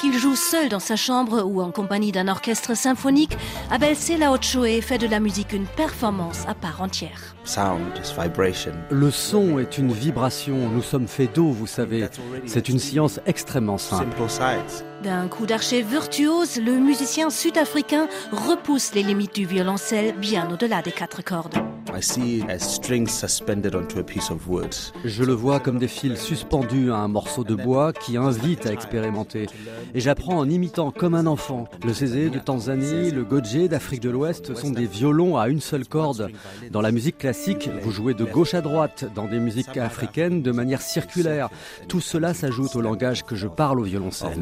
Qu'il joue seul dans sa chambre ou en compagnie d'un orchestre symphonique, Abel Selaochoe fait de la musique une performance à part entière. Le son est une vibration. Nous sommes faits d'eau, vous savez. C'est une science extrêmement simple. D'un coup d'archet virtuose, le musicien sud-africain repousse les limites du violoncelle bien au-delà des quatre cordes. Je le vois comme des fils suspendus à un morceau de bois qui invite à expérimenter. Et j'apprends en imitant comme un enfant. Le zézé de Tanzanie, le godje d'Afrique de l'Ouest sont des violons à une seule corde. Dans la musique classique, vous jouez de gauche à droite, dans des musiques africaines de manière circulaire. Tout cela s'ajoute au langage que je parle au violoncelle.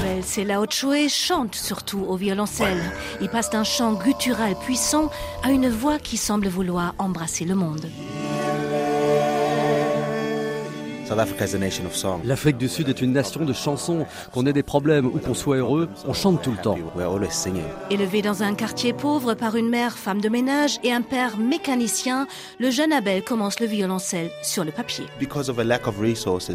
Abel Selaochoe chante surtout au violoncelle. Il passe d'un chant guttural puissant à une voix qui semble vouloir embrasser le monde. L'Afrique du Sud est une nation de chansons. Qu'on ait des problèmes ou qu'on soit heureux, on chante tout le temps. Élevé dans un quartier pauvre par une mère femme de ménage et un père mécanicien, le jeune Abel commence le violoncelle sur le papier.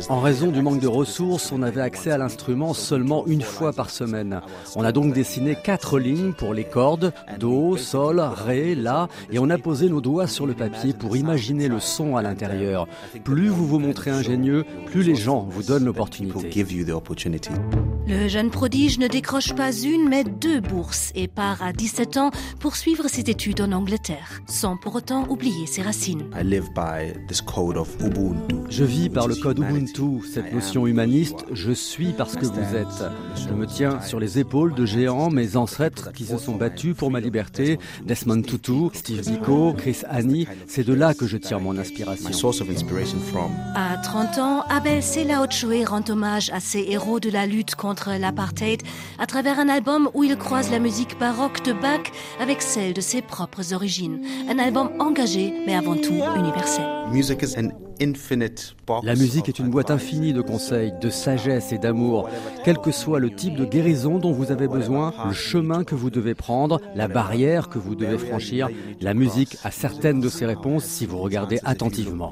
En raison du manque de ressources, on avait accès à l'instrument seulement une fois par semaine. On a donc dessiné quatre lignes pour les cordes, Do, Sol, Ré, La, et on a posé nos doigts sur le papier pour imaginer le son à l'intérieur. Plus vous vous montrez ingénieux, plus les gens vous donnent l'opportunité. Le jeune prodige ne décroche pas une mais deux bourses et part à 17 ans pour suivre ses études en Angleterre, sans pour autant oublier ses racines. Je vis par le code Ubuntu, cette notion humaniste, je suis parce que vous êtes. Je me tiens sur les épaules de géants, mes ancêtres qui se sont battus pour ma liberté, Desmond Tutu, Steve Biko, Chris Annie, c'est de là que je tire mon inspiration. À 30 Abel Selaochoe rend hommage à ses héros de la lutte contre l'apartheid à travers un album où il croise la musique baroque de Bach avec celle de ses propres origines. Un album engagé, mais avant tout universel. La musique est une boîte infinie de conseils, de sagesse et d'amour. Quel que soit le type de guérison dont vous avez besoin, le chemin que vous devez prendre, la barrière que vous devez franchir, la musique a certaines de ces réponses si vous regardez attentivement.